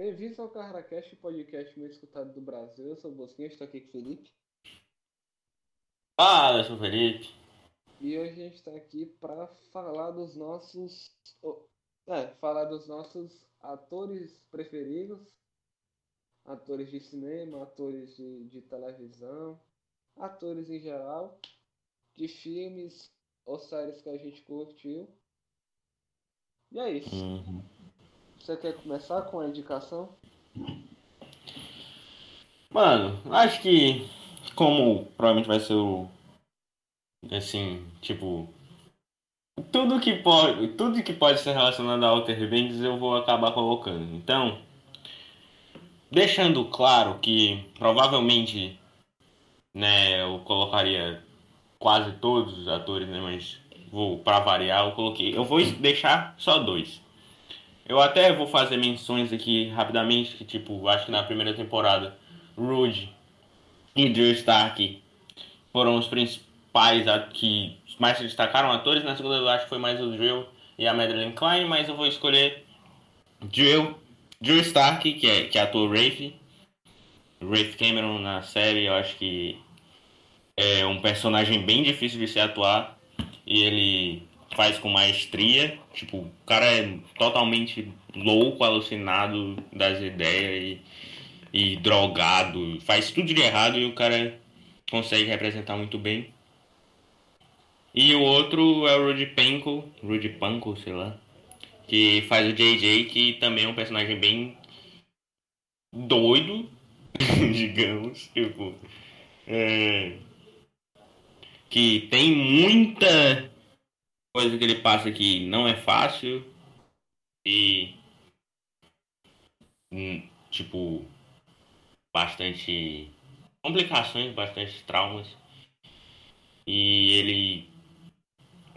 Bem-vindos ao CarraCast, podcast mais escutado do Brasil. Eu sou o Bosquinha, estou aqui com o Felipe. Fala, eu sou o Felipe. E hoje a gente está aqui para falar dos nossos. É, falar dos nossos atores preferidos, atores de cinema, atores de, de televisão, atores em geral, de filmes ou séries que a gente curtiu. E é isso. Uhum. Você quer começar com a indicação? Mano, acho que como provavelmente vai ser o assim, tipo tudo que pode, tudo que pode ser relacionado a Outer Banks eu vou acabar colocando. Então, deixando claro que provavelmente né, eu colocaria quase todos os atores, né, mas vou para variar, eu coloquei, eu vou deixar só dois. Eu até vou fazer menções aqui rapidamente, que tipo, acho que na primeira temporada, Rude e Drew Stark foram os principais que mais se destacaram atores. Na segunda eu acho que foi mais o Drill e a Madeline Klein, mas eu vou escolher Drill, Drew Stark, que é que atua Rafe. Rafe Cameron na série, eu acho que é um personagem bem difícil de se atuar e ele faz com maestria. Tipo, o cara é totalmente louco, alucinado das ideias e, e drogado. Faz tudo de errado e o cara consegue representar muito bem. E o outro é o Rudy Panko, Rudy Panko, sei lá, que faz o JJ, que também é um personagem bem doido, digamos, tipo, é, que tem muita coisa que ele passa que não é fácil e hum, tipo bastante complicações, bastante traumas e ele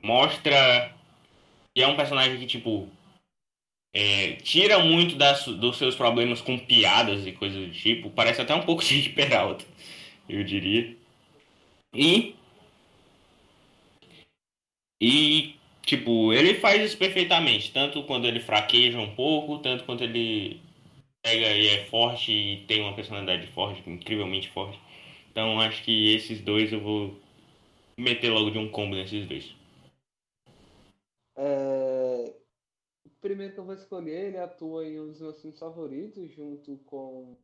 mostra que é um personagem que tipo é, tira muito das, dos seus problemas com piadas e coisas do tipo. Parece até um pouco de Peralta, eu diria. E e, tipo, ele faz isso perfeitamente. Tanto quando ele fraqueja um pouco, tanto quando ele pega e é forte e tem uma personalidade forte, incrivelmente forte. Então acho que esses dois eu vou meter logo de um combo nesses dois. É... O primeiro que eu vou escolher, ele atua em um dos meus filmes favoritos, junto com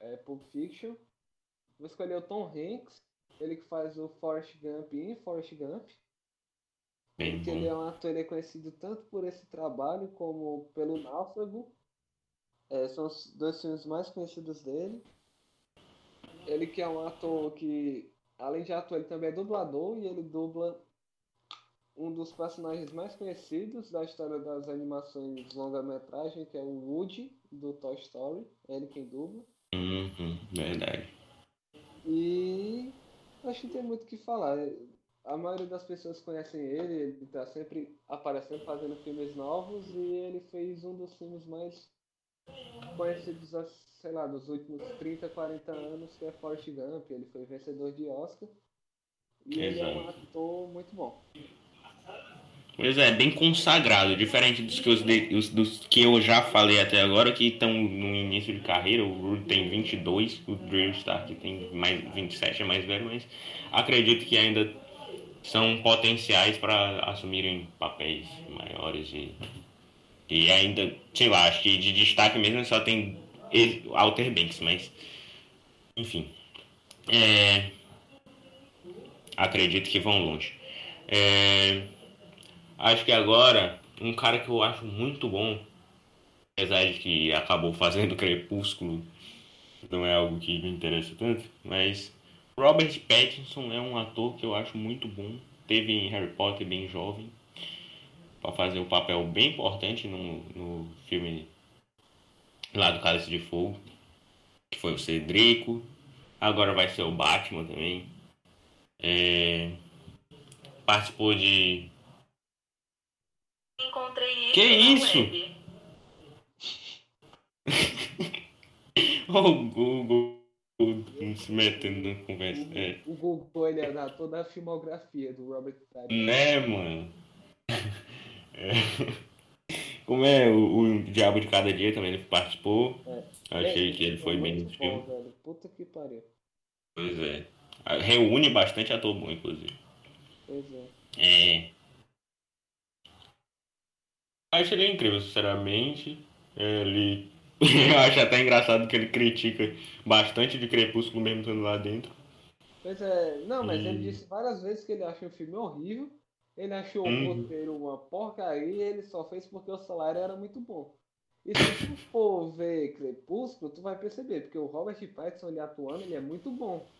é, Pulp Fiction. Vou escolher o Tom Hanks, ele que faz o Forrest Gump em Forrest Gump. Porque ele é um ator ele é conhecido tanto por esse trabalho como pelo Náufrago. É, são os dois filmes mais conhecidos dele. Ele que é um ator que, além de ator, ele também é dublador e ele dubla um dos personagens mais conhecidos da história das animações longa-metragem, que é o Woody, do Toy Story. É ele quem dubla. Uhum, verdade. E acho que tem muito o que falar a maioria das pessoas conhecem ele, ele está sempre aparecendo, fazendo filmes novos e ele fez um dos filmes mais conhecidos, sei lá, dos últimos 30, 40 anos, que é Forrest Gump. Ele foi vencedor de Oscar e ele é um Exato. ator muito bom. Pois é, bem consagrado, diferente dos que, os dos que eu já falei até agora, que estão no início de carreira. O Rude tem 22, o Drew Stark tem mais 27, é mais velho, mas acredito que ainda são potenciais para assumirem papéis maiores e, e ainda, sei lá, acho que de destaque mesmo só tem Alter Banks, mas enfim. É, acredito que vão longe. É, acho que agora, um cara que eu acho muito bom, apesar de que acabou fazendo Crepúsculo, não é algo que me interessa tanto, mas Robert Pattinson é um ator que eu acho muito bom. Teve em Harry Potter bem jovem, para fazer um papel bem importante no, no filme lá do Cálice de Fogo, que foi o Cedrico. Agora vai ser o Batman também. É, participou de Encontrei ele Que isso? web. o Google se metendo na conversa. É. O Google ele é da toda a filmografia do Robert Pattinson. Né, mano? É. Como é o, o Diabo de Cada Dia também ele participou. É. Achei É, que ele foi é bem bom, filme. velho. Puta que pariu. Pois é. Reúne bastante ator bom, inclusive. Pois é. É. Acho ele incrível, sinceramente. Ele. Eu acho até engraçado que ele critica bastante de Crepúsculo mesmo estando lá dentro. Pois é, não, mas ele E- disse várias vezes que ele acha o filme horrível, ele achou o Uhum. roteiro uma porcaria e ele só fez porque o salário era muito bom. E se tu for ver Crepúsculo, tu vai perceber, porque o Robert Pattinson ele atuando, ele é muito bom.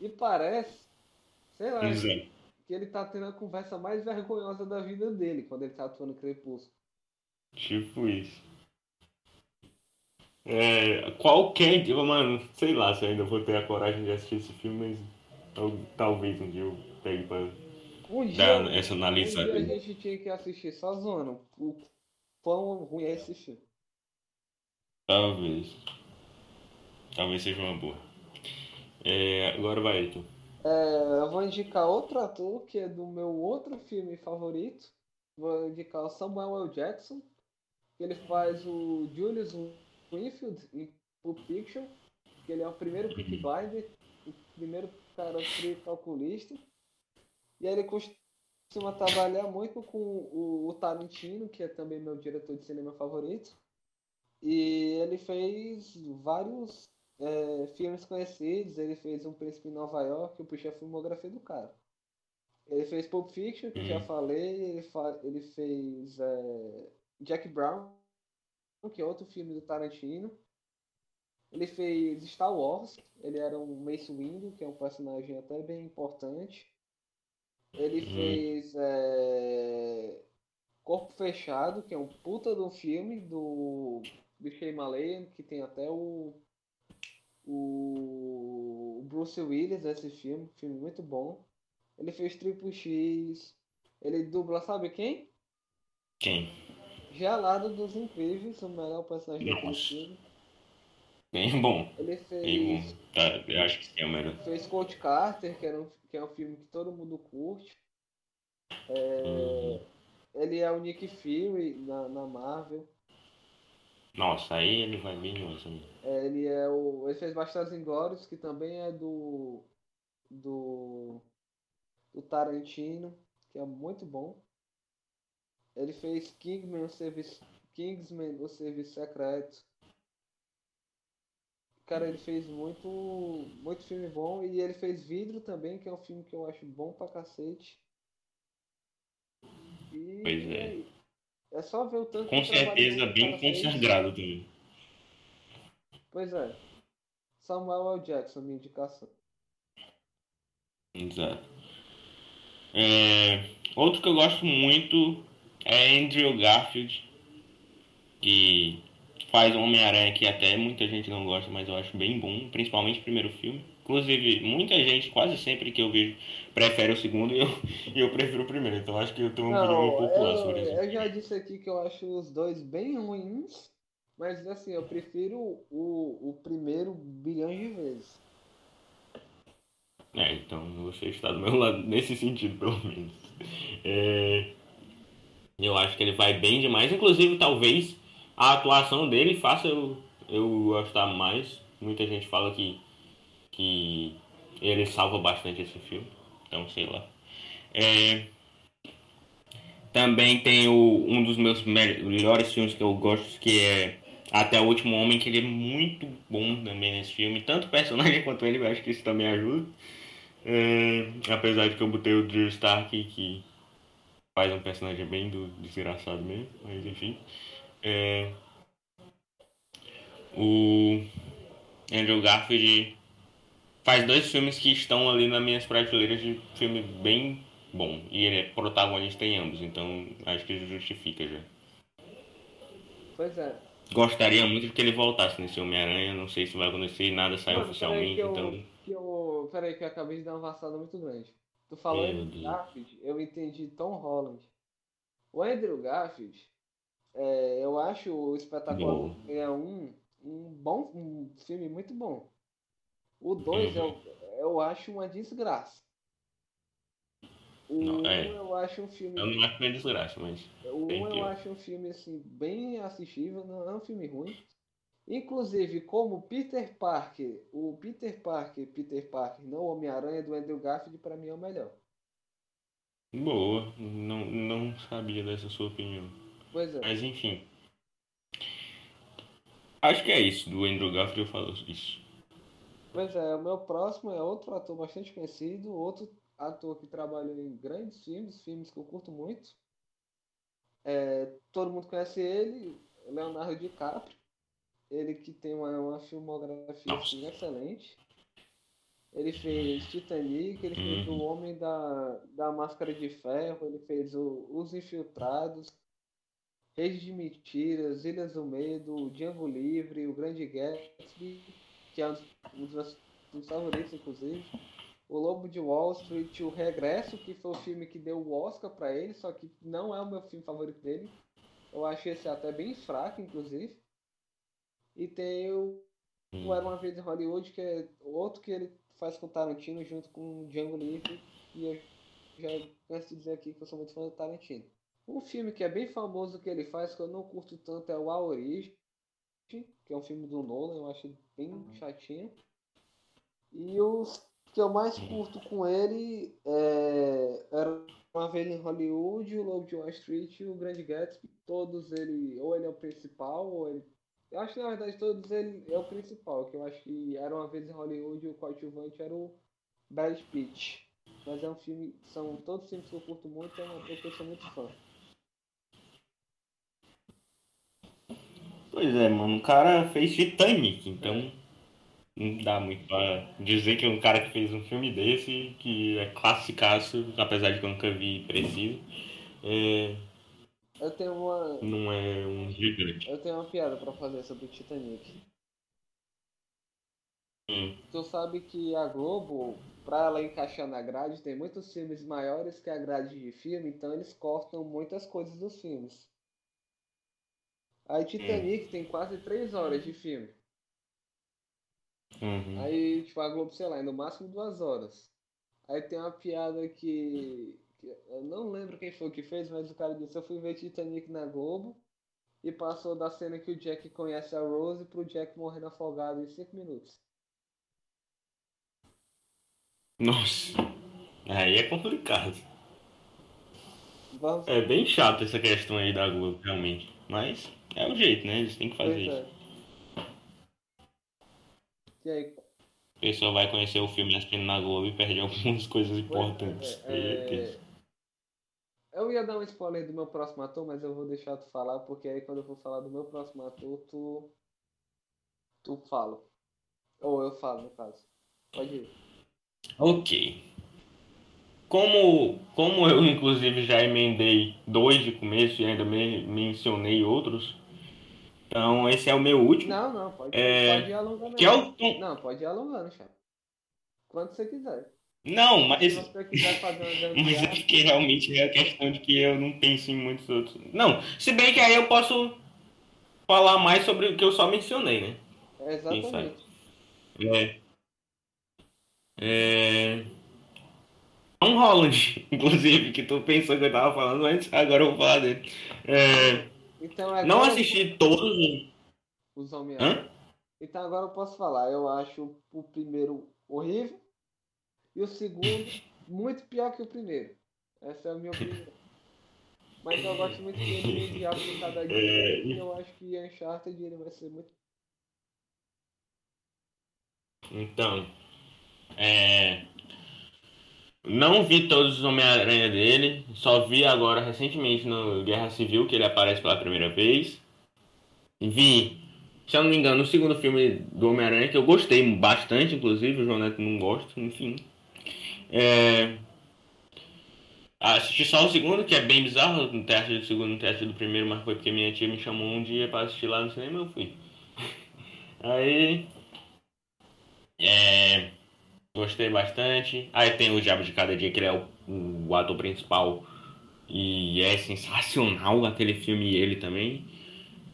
E parece, sei lá, Exato. que ele tá tendo a conversa mais vergonhosa da vida dele quando ele tá atuando Crepúsculo. Tipo isso. É, qualquer dia, mano, sei lá se eu ainda vou ter a coragem de assistir esse filme, mas tal- talvez um dia eu pegue pra Um dar dia, essa um dia analisada. a gente tinha que assistir só zoando o quão ruim é esse filme. Talvez. Talvez seja uma boa. É, agora vai, tu. É, eu vou indicar outro ator que é do meu outro filme favorito. Vou indicar o Samuel L. Jackson, ele faz o Julius Winfield em Pulp Fiction, que ele é o primeiro Blinder, o primeiro cara calculista. E aí ele costuma trabalhar muito com o, o Tarantino, que é também meu diretor de cinema favorito. E ele fez vários é, filmes conhecidos, ele fez Um Príncipe em Nova York, eu puxei a filmografia do cara. Ele fez Pulp Fiction, que eu já Uhum. falei, ele, fa ele fez é, Jack Brown, que é outro filme do Tarantino. Ele fez Star Wars, ele era um Mace Windu, que é um personagem até bem importante. Ele Uhum. fez é, Corpo Fechado, que é um puta do filme do, do Shyamalan, que tem até o, o Bruce Willis nesse filme, filme muito bom. Ele fez Triple X, ele dubla, sabe quem? Quem? Gelado dos Incríveis, o melhor personagem daquele Nossa. filme. Bem bom. Ele Bem fez, bom. Tá, eu acho que é o melhor. fez Coach Carter, que, era um, que é um filme que todo mundo curte. Uhum. Ele é o Nick Fury na, na Marvel. Nossa, aí ele vai bem longe. É, ele é o. Ele fez Bastardos Inglórios, que também é do. do. do Tarantino, que é muito bom. Ele fez Kingman, o serviço, Kingsman, o Serviço Secreto. Cara, ele fez muito, muito filme bom. E ele fez Vidro também, que é um filme que eu acho bom pra cacete. E Pois é. é só ver o tanto Com certeza bem consagrado também. Pois é. Samuel L. Jackson, minha indicação. Exato. É, outro que eu gosto muito é Andrew Garfield, que faz um Homem-Aranha que até muita gente não gosta, mas eu acho bem bom, principalmente o primeiro filme. Inclusive, muita gente, quase sempre que eu vejo, prefere o segundo e eu, eu prefiro o primeiro. Então acho que eu tenho uma opinião popular sobre isso. eu já disse aqui que eu acho os dois bem ruins, mas assim, eu prefiro o, o primeiro bilhões de vezes. É, então você está do meu lado nesse sentido, pelo menos. É, eu acho que ele vai bem demais. Inclusive, talvez a atuação dele faça eu, eu gostar mais. Muita gente fala que, que ele salva bastante esse filme. Então, sei lá. É, também tem o, um dos meus me- melhores filmes que eu gosto, que é Até o Último Homem, que ele é muito bom também nesse filme. Tanto o personagem quanto ele, eu acho que isso também ajuda. É, apesar de que eu botei o Drew Stark, que faz um personagem bem do, desgraçado mesmo, mas enfim. É, o Andrew Garfield faz dois filmes que estão ali nas minhas prateleiras de filme bem bom. E ele é protagonista em ambos, então acho que justifica já. Pois é. Gostaria muito que ele voltasse nesse Homem-Aranha, não sei se vai acontecer, nada saiu oficialmente, eu, então. que eu. Peraí que eu acabei de dar uma vacilada muito grande. Tu falou Meu Andrew Deus. Garfield, eu entendi Tom Holland. O Andrew Garfield, é, eu acho o Espetacular Bom. é um, um bom um filme muito bom. O 2 Uhum. eu, eu acho uma desgraça. O Não, 1 é. eu acho um filme. Eu não acho bem desgraça, mas. O 1 Tem que- eu acho um filme assim, bem assistível, não é um filme ruim. Inclusive, como Peter Parker, o Peter Parker, Peter Parker, não o Homem-Aranha do Andrew Garfield, pra mim é o melhor. Boa. Não, não sabia dessa sua opinião. Pois é. Mas enfim. Acho que é isso. Do Andrew Garfield eu falo isso. Pois é, o meu próximo é outro ator bastante conhecido, outro ator que trabalhou em grandes filmes, filmes que eu curto muito. É, todo mundo conhece ele, Leonardo DiCaprio. Ele que tem uma, uma filmografia assim, excelente. Ele fez Titanic, ele fez Uhum. O Homem da, da Máscara de Ferro, ele fez o, Os Infiltrados, Reis de Mentiras, Ilhas do Medo, Django Livre, O Grande Gatsby, que é um dos, meus favoritos, inclusive. O Lobo de Wall Street, O Regresso, que foi o filme que deu o Oscar pra ele, só que não é o meu filme favorito dele. Eu achei esse até bem fraco, inclusive. E tem o, o Era Uma Vez em Hollywood, que é outro que ele faz com o Tarantino junto com o Django Livre. E eu já canso de dizer aqui que eu sou muito fã do Tarantino. Um filme que é bem famoso que ele faz, que eu não curto tanto, é o A Origem, que é um filme do Nolan, eu acho bem chatinho. E os que eu mais curto com ele é Era Uma Vez em Hollywood, o Lobo de Wall Street e o Grande Gatsby. Todos ele, ou ele é o principal, ou ele eu acho que na verdade todos ele é o principal, que eu acho que era uma vez em Hollywood e o coadjuvante era o Brad Pitt. Mas é um filme, são todos filmes que eu curto muito, é uma coisa que eu sou muito fã. Pois é, mano. O cara fez Titanic, então. Não dá muito pra dizer que é um cara que fez um filme desse, que é classicaço, apesar de que eu nunca vi preciso. É, Eu tenho uma, não é um gigante. eu tenho uma piada pra fazer sobre o Titanic. Hum. Tu sabe que a Globo, pra ela encaixar na grade, tem muitos filmes maiores que a grade de filme, então eles cortam muitas coisas dos filmes. Aí Titanic tem quase três horas de filme. Uhum. Aí, tipo, a Globo, sei lá, é no máximo duas horas. Aí tem uma piada que eu não lembro quem foi que fez, mas o cara disse, eu fui ver Titanic na Globo e passou da cena que o Jack conhece a Rose pro Jack morrendo afogado em cinco minutos. Nossa. Aí é complicado. Vamos É bem chato essa questão aí da Globo, realmente. Mas é o jeito, né? Eles têm que fazer Pois isso. é. E aí, A pessoa vai conhecer o filme assistindo na Globo e perde algumas coisas pois importantes. é, é é. Eu ia dar um spoiler do meu próximo ator, mas eu vou deixar tu falar, porque aí quando eu for falar do meu próximo ator, tu. Tu fala. Ou eu falo, no caso. Pode ir. Ok. Como, como eu, inclusive, já emendei dois de começo e ainda me- mencionei outros, então esse é o meu último, Não, não, pode, É, pode ir alongando. que é o. Não, pode ir alongando, chapa. Quando você quiser. Não, mas, mas é porque realmente é a questão de que eu não penso em muitos outros. Não, se bem que aí eu posso falar mais sobre o que eu só mencionei, né? é exatamente. É. É. Tom Holland, inclusive, que tu pensou que eu tava falando antes, agora eu vou falar dele. É, Então não assisti todos os. os. Então agora eu posso falar. Eu acho o primeiro horrível e o segundo muito pior que o primeiro. Essa é a minha opinião. Mas eu gosto muito dele de em cada dia. É, e eu acho que Uncharted ele vai ser muito. Então. É. Não vi todos os Homem-Aranha dele, só vi agora recentemente no Guerra Civil que ele aparece pela primeira vez. Vi, se eu não me engano, o segundo filme do Homem-Aranha, que eu gostei bastante, inclusive, o João Neto não gosta, enfim. É... Assisti só o segundo, que é bem bizarro, não ter assistido o segundo, não ter assistido o primeiro, mas foi porque minha tia me chamou um dia pra assistir lá no cinema eu fui. Aí. É. Gostei bastante. Aí tem o Diabo de Cada Dia, que ele é o, o ator principal. E é sensacional aquele filme ele também.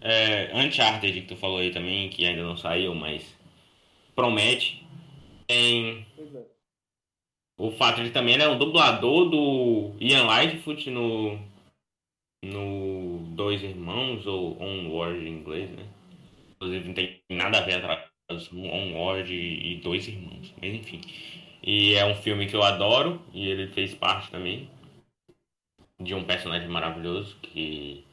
É, Uncharted, que tu falou aí também, que ainda não saiu, mas promete. Tem é. O fato de também ele é um dublador do Ian Lightfoot no. No Dois Irmãos, ou Onward em inglês, né? Inclusive não tem nada a ver atrás Onward e Dois Irmãos. Mas enfim. E é um filme que eu adoro e ele fez parte também de um personagem maravilhoso que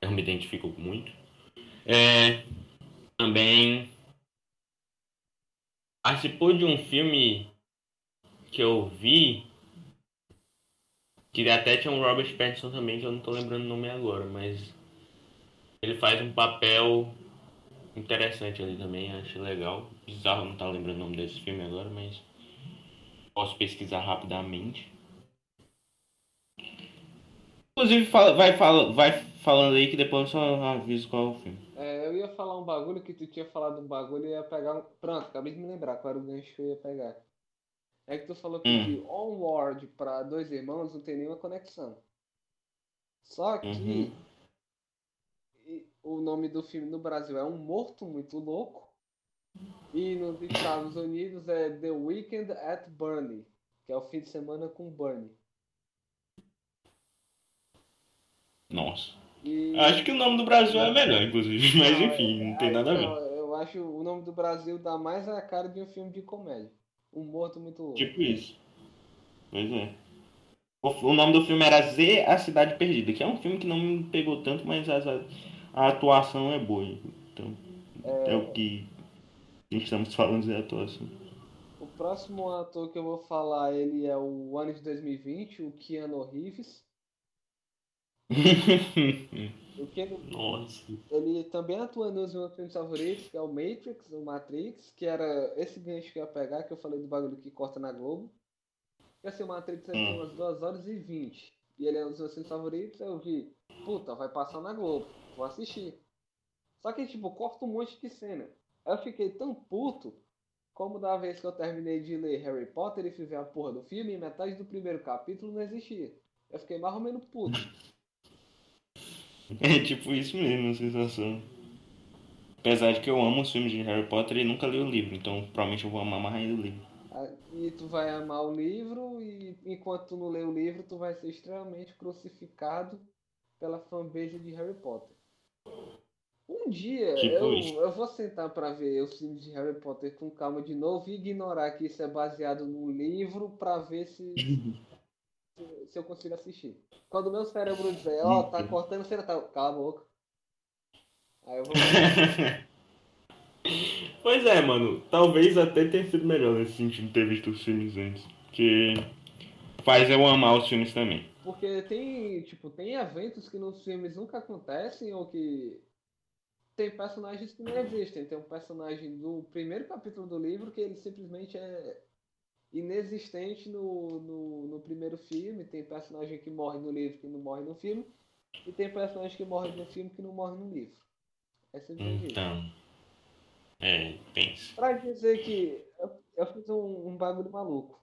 eu me identifico muito. É, também participou de um filme que eu vi que até tinha um Robert Pattinson também, que eu não tô lembrando o nome agora, mas ele faz um papel interessante ali também, acho legal. Bizarro não tá lembrando o nome desse filme agora, mas posso pesquisar rapidamente. Inclusive, fala, vai, fala, vai falando aí que depois eu só aviso qual é o filme. É, eu ia falar um bagulho que tu tinha falado um bagulho e ia pegar um... Pronto, acabei de me lembrar qual era o gancho que eu ia pegar. É que tu falou que hum. de Onward pra Dois Irmãos não tem nenhuma conexão. Só que uhum. o nome do filme no Brasil é Um Morto Muito Louco. E nos Estados Unidos é The Weekend at Bernie, que é o fim de semana com Bernie. Nossa. E... Acho que o nome do Brasil é melhor, inclusive, mas enfim, é, não tem nada a ver. Eu acho o nome do Brasil dá mais a cara de um filme de comédia. Um morto muito louco. Tipo isso. Pois é. O nome do filme era Z, A Cidade Perdida, que é um filme que não me pegou tanto, mas a, a atuação é boa. Então, é... é o que estamos falando de atuação. O próximo ator que eu vou falar, ele é o ano de 2020, o Keanu Reeves. Nossa. Ele também atua nos meus filmes favoritos, que é o Matrix, o Matrix, que era esse gancho que eu ia pegar, que eu falei do bagulho que corta na Globo. E assim, o Matrix é hum. umas 2 horas e 20. E ele é um dos meus filmes favoritos, eu vi, puta, vai passar na Globo, vou assistir. Só que, tipo, corta um monte de cena. Eu fiquei tão puto como da vez que eu terminei de ler Harry Potter e fiz a porra do filme, e metade do primeiro capítulo não existia. Eu fiquei mais ou menos puto. É tipo isso mesmo, a sensação. Apesar de que eu amo os filmes de Harry Potter e nunca li o livro, então provavelmente eu vou amar mais ainda o livro. Ah, e tu vai amar o livro e enquanto tu não lê o livro, tu vai ser extremamente crucificado pela fanbase de Harry Potter. Um dia tipo eu, eu vou sentar para ver os filmes de Harry Potter com calma de novo e ignorar que isso é baseado no livro para ver se se eu consigo assistir. Quando o meu cérebro dizer, ó, oh, tá cortando cena, tá. Cala a boca. Aí eu vou. pois é, mano. Talvez até tenha sido melhor nesse sentido ter visto os filmes antes. Que faz eu amar os filmes também. Porque tem, tipo, tem eventos que nos filmes nunca acontecem ou que tem personagens que não existem. Tem um personagem do primeiro capítulo do livro que ele simplesmente é inexistente no, no, no, primeiro filme. Tem personagem que morre no livro que não morre no filme. E tem personagem que morre no filme que não morre no livro. É simplesmente Então. É, pensa. Pra dizer que eu, eu fiz um, um, bagulho maluco.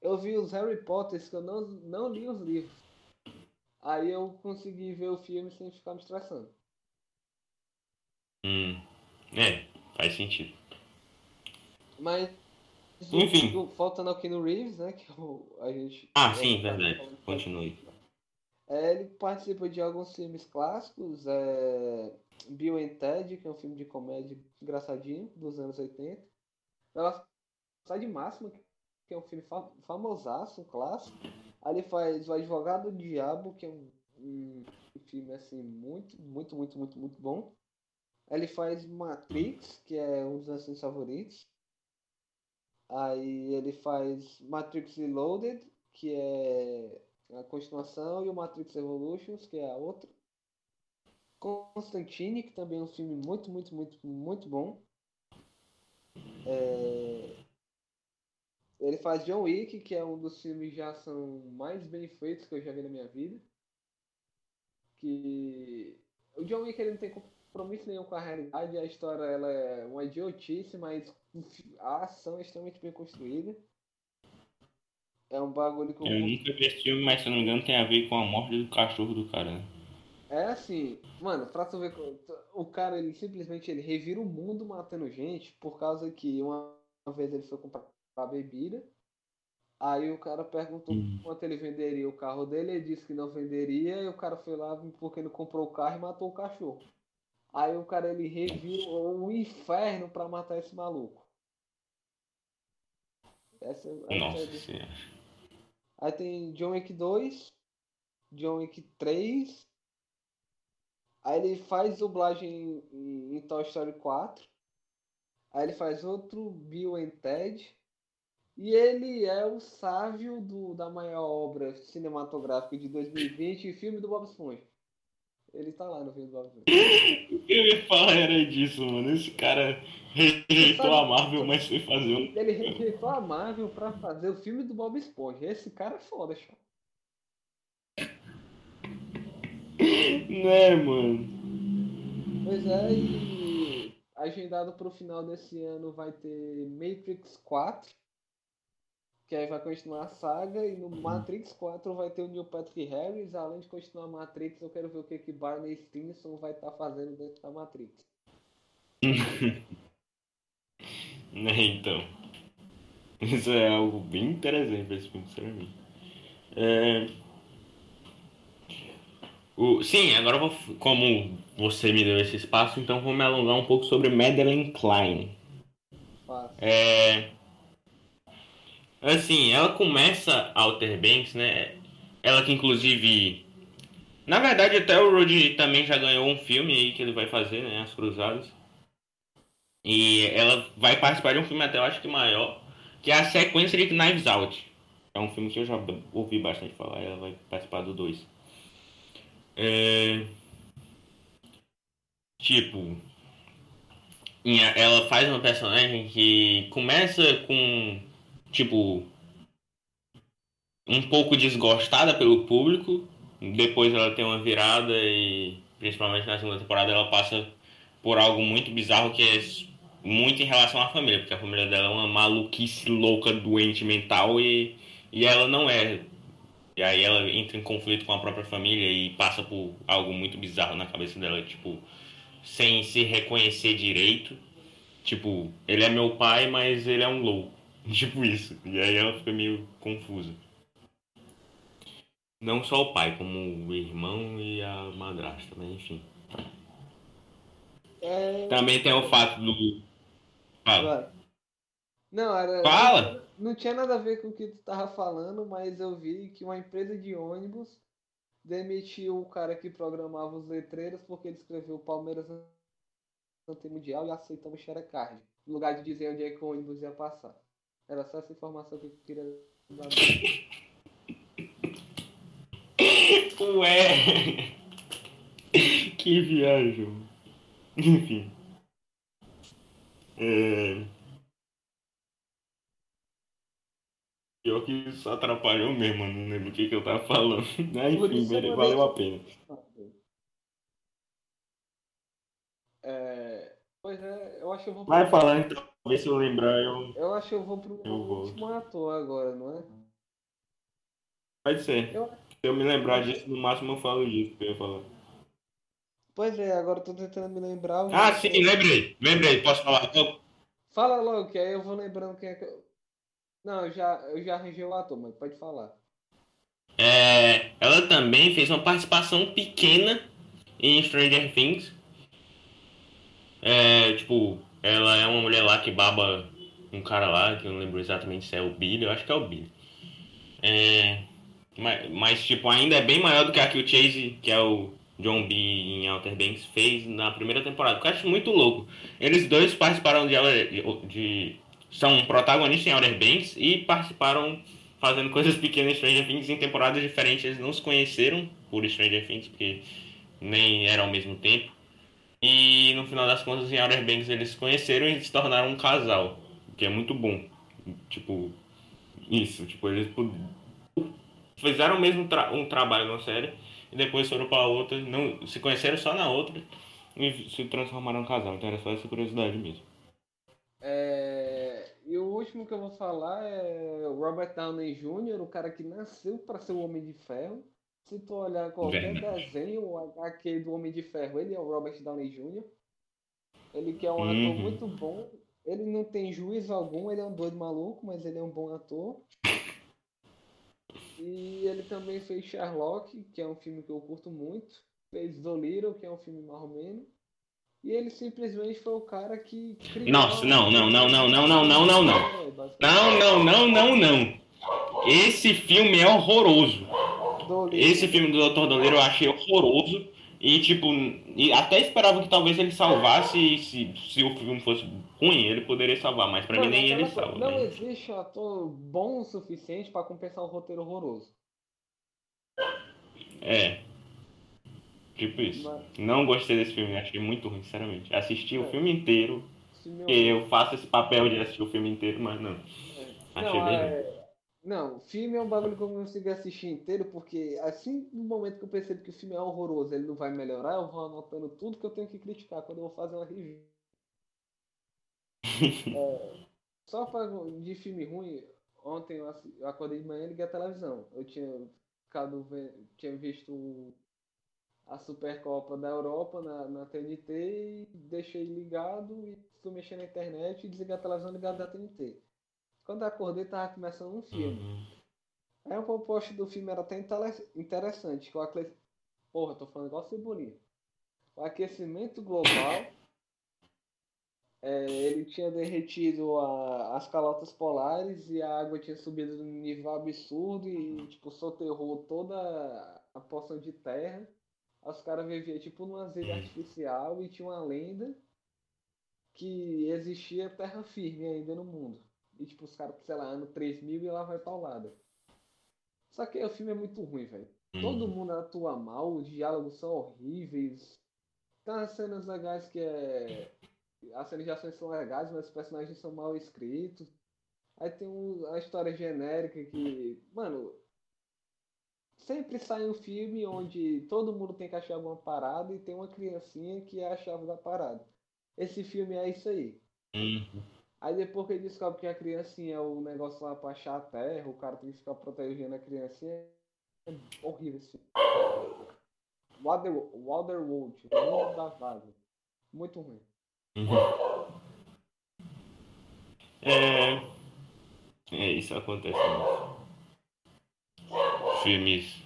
Eu vi os Harry Potters que eu não, não li os livros. Aí eu consegui ver o filme sem ficar me estressando. Hum. É, faz sentido. Mas enfim. Faltando aqui no Reeves, né? Que a gente. Ah, sim, verdade. Continue. É, ele participa de alguns filmes clássicos. É... Bill and Ted, que é um filme de comédia engraçadinho, dos anos 80. Ela sai de máxima, que é um filme famosaço, um clássico. Aí ele faz O Advogado do Diabo, que é um, um filme assim muito, muito, muito, muito, muito bom. Ele faz Matrix, que é um dos meus favoritos. Aí ele faz Matrix Reloaded, que é a continuação, e o Matrix Evolutions, que é a outra. Constantine, que também é um filme muito, muito, muito, muito bom. É... Ele faz John Wick, que é um dos filmes de ação mais bem feitos que eu já vi na minha vida. Que o John Wick ele não tem compromisso nenhum com a realidade, a história ela é uma idiotice, mas a ação é extremamente bem construída. É um bagulho que eu. Eu nunca vi esse filme, mas se não me engano tem a ver com a morte do cachorro do cara, né? É assim, mano, pra tu ver, o cara ele simplesmente ele revira o mundo matando gente por causa que uma vez ele foi comprar bebida Aí o cara perguntou hum. quanto ele venderia o carro dele, ele disse que não venderia, e o cara foi lá porque não comprou o carro e matou o cachorro. Aí o cara ele reviu o inferno para matar esse maluco. Essa, essa Nossa é Aí tem John Wick 2, John Wick 3. Aí ele faz dublagem em, em Toy Story 4. Aí ele faz outro Bill and Ted. E ele é o sábio do, da maior obra cinematográfica de 2020, filme do Bob Esponja. Ele tá lá no filme do Bob Esponja. o que eu ia falar era disso, mano. Esse cara rejeitou a Marvel, mas foi fazer um. Ele rejeitou a Marvel pra fazer o filme do Bob Esponja. Esse cara é foda, chão. Né, mano? Pois é, e agendado pro final desse ano vai ter Matrix 4 que aí vai continuar a saga, e no Matrix 4 vai ter o Neil Patrick Harris, além de continuar a Matrix, eu quero ver o que que Barney Stinson vai estar tá fazendo dentro da Matrix. né, então. Isso é algo bem interessante esse filme, sinceramente. É... O... Sim, agora vou, como você me deu esse espaço, então vou me alongar um pouco sobre Madeleine Klein. Fácil. É... Assim, ela começa Outer Banks, né? Ela que inclusive. Na verdade até o Rod também já ganhou um filme aí que ele vai fazer, né? As Cruzadas. E ela vai participar de um filme até eu acho que maior, que é a sequência de Knives Out. É um filme que eu já ouvi bastante falar, ela vai participar do 2. É... Tipo, ela faz uma personagem que começa com tipo, um pouco desgostada pelo público. Depois ela tem uma virada e, principalmente na segunda temporada, ela passa por algo muito bizarro que é muito em relação à família, porque a família dela é uma maluquice louca, doente mental e, e ela não é. E aí ela entra em conflito com a própria família e passa por algo muito bizarro na cabeça dela, tipo, sem se reconhecer direito. Tipo, ele é meu pai, mas ele é um louco. Tipo isso. E aí ela fica meio confusa. Não só o pai, como o irmão e a madrasta, mas enfim. É... Também tem o fato do. Fala. Não, era. Fala! Não, não tinha nada a ver com o que tu tava falando, mas eu vi que uma empresa de ônibus demitiu o cara que programava os letreiros porque ele escreveu Palmeiras Mundial e aceitamos Xerecard. No lugar de dizer onde é que o ônibus ia passar. Era só essa informação que eu queria dar. Ué! Que viagem. Enfim. É... Pior que isso atrapalhou mesmo, não lembro o que, que eu tava falando. Enfim, valeu a pena. É... Pois é, eu acho que eu vou. Vai falar então. Ver se eu lembrar, eu. Eu acho que eu vou pro eu último ator agora, não é? Pode ser. Eu... Se eu me lembrar disso, no máximo eu falo disso que eu ia falar. Pois é, agora eu tô tentando me lembrar. Ah, sim, lembrei. Lembrei, posso falar? Eu... Fala logo, que aí eu vou lembrando quem é que. Eu... Não, eu já, eu já arranjei o ator, mas pode falar. É, ela também fez uma participação pequena em Stranger Things. É, tipo, ela é uma mulher lá que baba um cara lá, que eu não lembro exatamente se é o Billy, eu acho que é o Billy. É, mas, mas, tipo, ainda é bem maior do que a que o Chase, que é o John B. em Outer Banks, fez na primeira temporada. Que eu acho muito louco. Eles dois participaram de, de são protagonistas em Outer Banks e participaram fazendo coisas pequenas em Stranger Things em temporadas diferentes. Eles não se conheceram por Stranger Things, porque nem era ao mesmo tempo. E no final das contas, em Outer Banks eles se conheceram e se tornaram um casal, que é muito bom. Tipo, isso, tipo, eles fizeram mesmo tra um trabalho na série e depois foram para outra, não se conheceram só na outra e se transformaram em casal. Então era só essa curiosidade mesmo. É... E o último que eu vou falar é o Robert Downey Jr., o cara que nasceu para ser o Homem de Ferro se tu olhar qualquer Verdade. desenho, aquele do Homem de Ferro, ele é o Robert Downey Jr. Ele que é um uhum. ator muito bom. Ele não tem juízo algum, ele é um doido maluco, mas ele é um bom ator. E ele também fez Sherlock, que é um filme que eu curto muito. Fez Dolittle, que é um filme marromeno. E ele simplesmente foi o cara que criou. Nossa, não, não, não, não, não, não, não, não, não. Não, não, não, não, não. Esse filme é horroroso. Esse filme do Dr. Dolittle eu achei horroroso. E tipo, e até esperava que talvez ele salvasse se, se o filme fosse ruim, ele poderia salvar, mas pra mim nem ele salva. Não né? existe ator bom o suficiente pra compensar um roteiro horroroso. É. Tipo isso. Mas Não gostei desse filme, achei muito ruim, sinceramente. Assisti o É. filme inteiro, porque eu faço esse papel de assistir o filme inteiro, mas não. Achei Não, bem é... não, filme é um bagulho que eu não consigo assistir inteiro, porque assim, no momento que eu percebo que o filme é horroroso, ele não vai melhorar, eu vou anotando tudo que eu tenho que criticar quando eu vou fazer uma review. É, só pra, de filme ruim, ontem eu, eu acordei de manhã e liguei a televisão. Eu tinha ficado tinha visto a Supercopa da Europa na, na TNT e deixei ligado e fui mexer na internet e desliguei a televisão ligado da TNT. Quando eu acordei, tava começando um filme. Uhum. Aí o proposta do filme era até interessante, que o acle... Porra, tô falando igual cebolinha. O aquecimento global, é, ele tinha derretido a- as calotas polares e a água tinha subido num nível absurdo e, tipo, soterrou toda a porção de terra. Os caras viviam, tipo, numa ilha artificial e tinha uma lenda que existia terra firme ainda no mundo. E, tipo, os caras, sei lá, ano 3000 e lá vai paulada. Só que o filme é muito ruim, velho. Todo Uhum. mundo atua mal, os diálogos são horríveis. Tem umas cenas legais que é. As cenas de ações são legais, mas os personagens são mal escritos. Aí tem um- a história genérica que. Mano. Sempre sai um filme onde todo mundo tem que achar alguma parada e tem uma criancinha que é a chave da parada. Esse filme é isso aí. Uhum. Aí depois que ele descobre que a criancinha é o negócio lá pra achar a terra, o cara tem que ficar protegendo a criancinha. É horrível esse filme. Water, Waterworld, o mundo da vaga. Muito ruim. Uhum. É. É, isso acontece. Filmes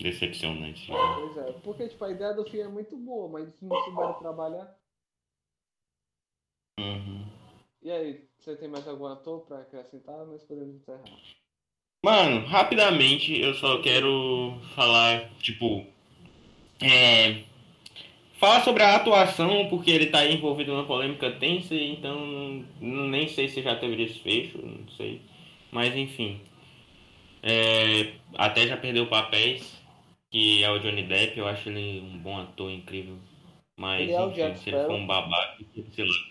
decepcionantes. né? Pois é, porque tipo, a ideia do filme é muito boa, mas não souberam trabalhar. Uhum. E aí, você tem mais algum ator pra acrescentar? Nós podemos encerrar. Mano, rapidamente eu só quero falar, tipo. É. Falar sobre a atuação, porque ele tá envolvido numa polêmica tensa, então nem sei se já teve desfecho, não sei. Mas enfim. É, até já perdeu papéis, que é o Johnny Depp, eu acho ele um bom ator, incrível. Mas Ele é enfim, Jack se ele for um babaca, sei lá.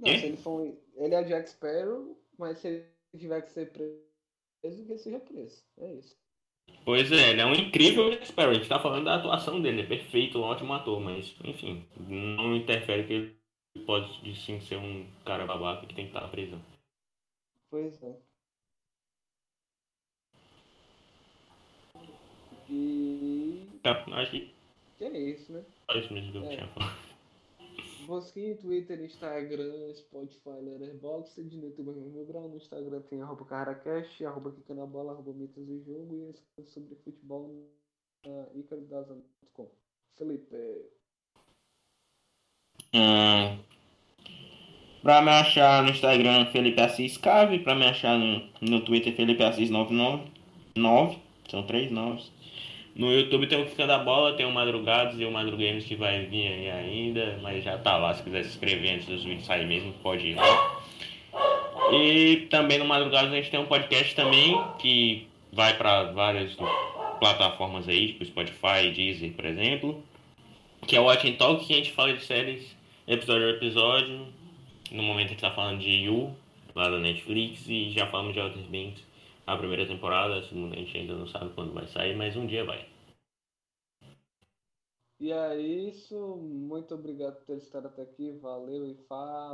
Não, se ele for. Ele é Jack Sparrow, mas se ele tiver que ser preso, que ele seja preso. É isso. Pois é, ele é um incrível Jack Sparrow. A gente tá falando da atuação dele, é perfeito, um ótimo ator, mas enfim, não interfere que ele pode sim ser um cara babaca que tem que estar na prisão. Pois é. E. Tá, acho que Que é isso, né? só isso mesmo que eu É. tinha falado. Busquem Twitter, Instagram, Spotify, Letterboxd, no YouTube Meu Grau, no Instagram tem arroba CarraCast, arroba Bola, arroba Mitos do Jogo e escreva sobre futebol na icarodazan.com. Felipe, é, Hum, pra me achar no Instagram, Felipe Assis Cave. Pra me achar no, no Twitter, Felipe Assis 999. São três nomes. No YouTube tem o Kika da Bola, tem o Madrugados e o Madrugames que vai vir aí ainda. Mas já tá lá, se quiser se inscrever antes dos vídeos sair mesmo, pode ir lá. E também no Madrugados a gente tem um podcast também que vai pra várias plataformas aí, tipo Spotify, Deezer, por exemplo. Que é o Watch and Talk, que a gente fala de séries episódio a episódio. No momento a gente tá falando de You, lá da Netflix, e já falamos de Outer Banks, a primeira temporada, a segunda a gente ainda não sabe quando vai sair, mas um dia vai. E é isso, muito obrigado por ter estado até aqui, valeu e fala.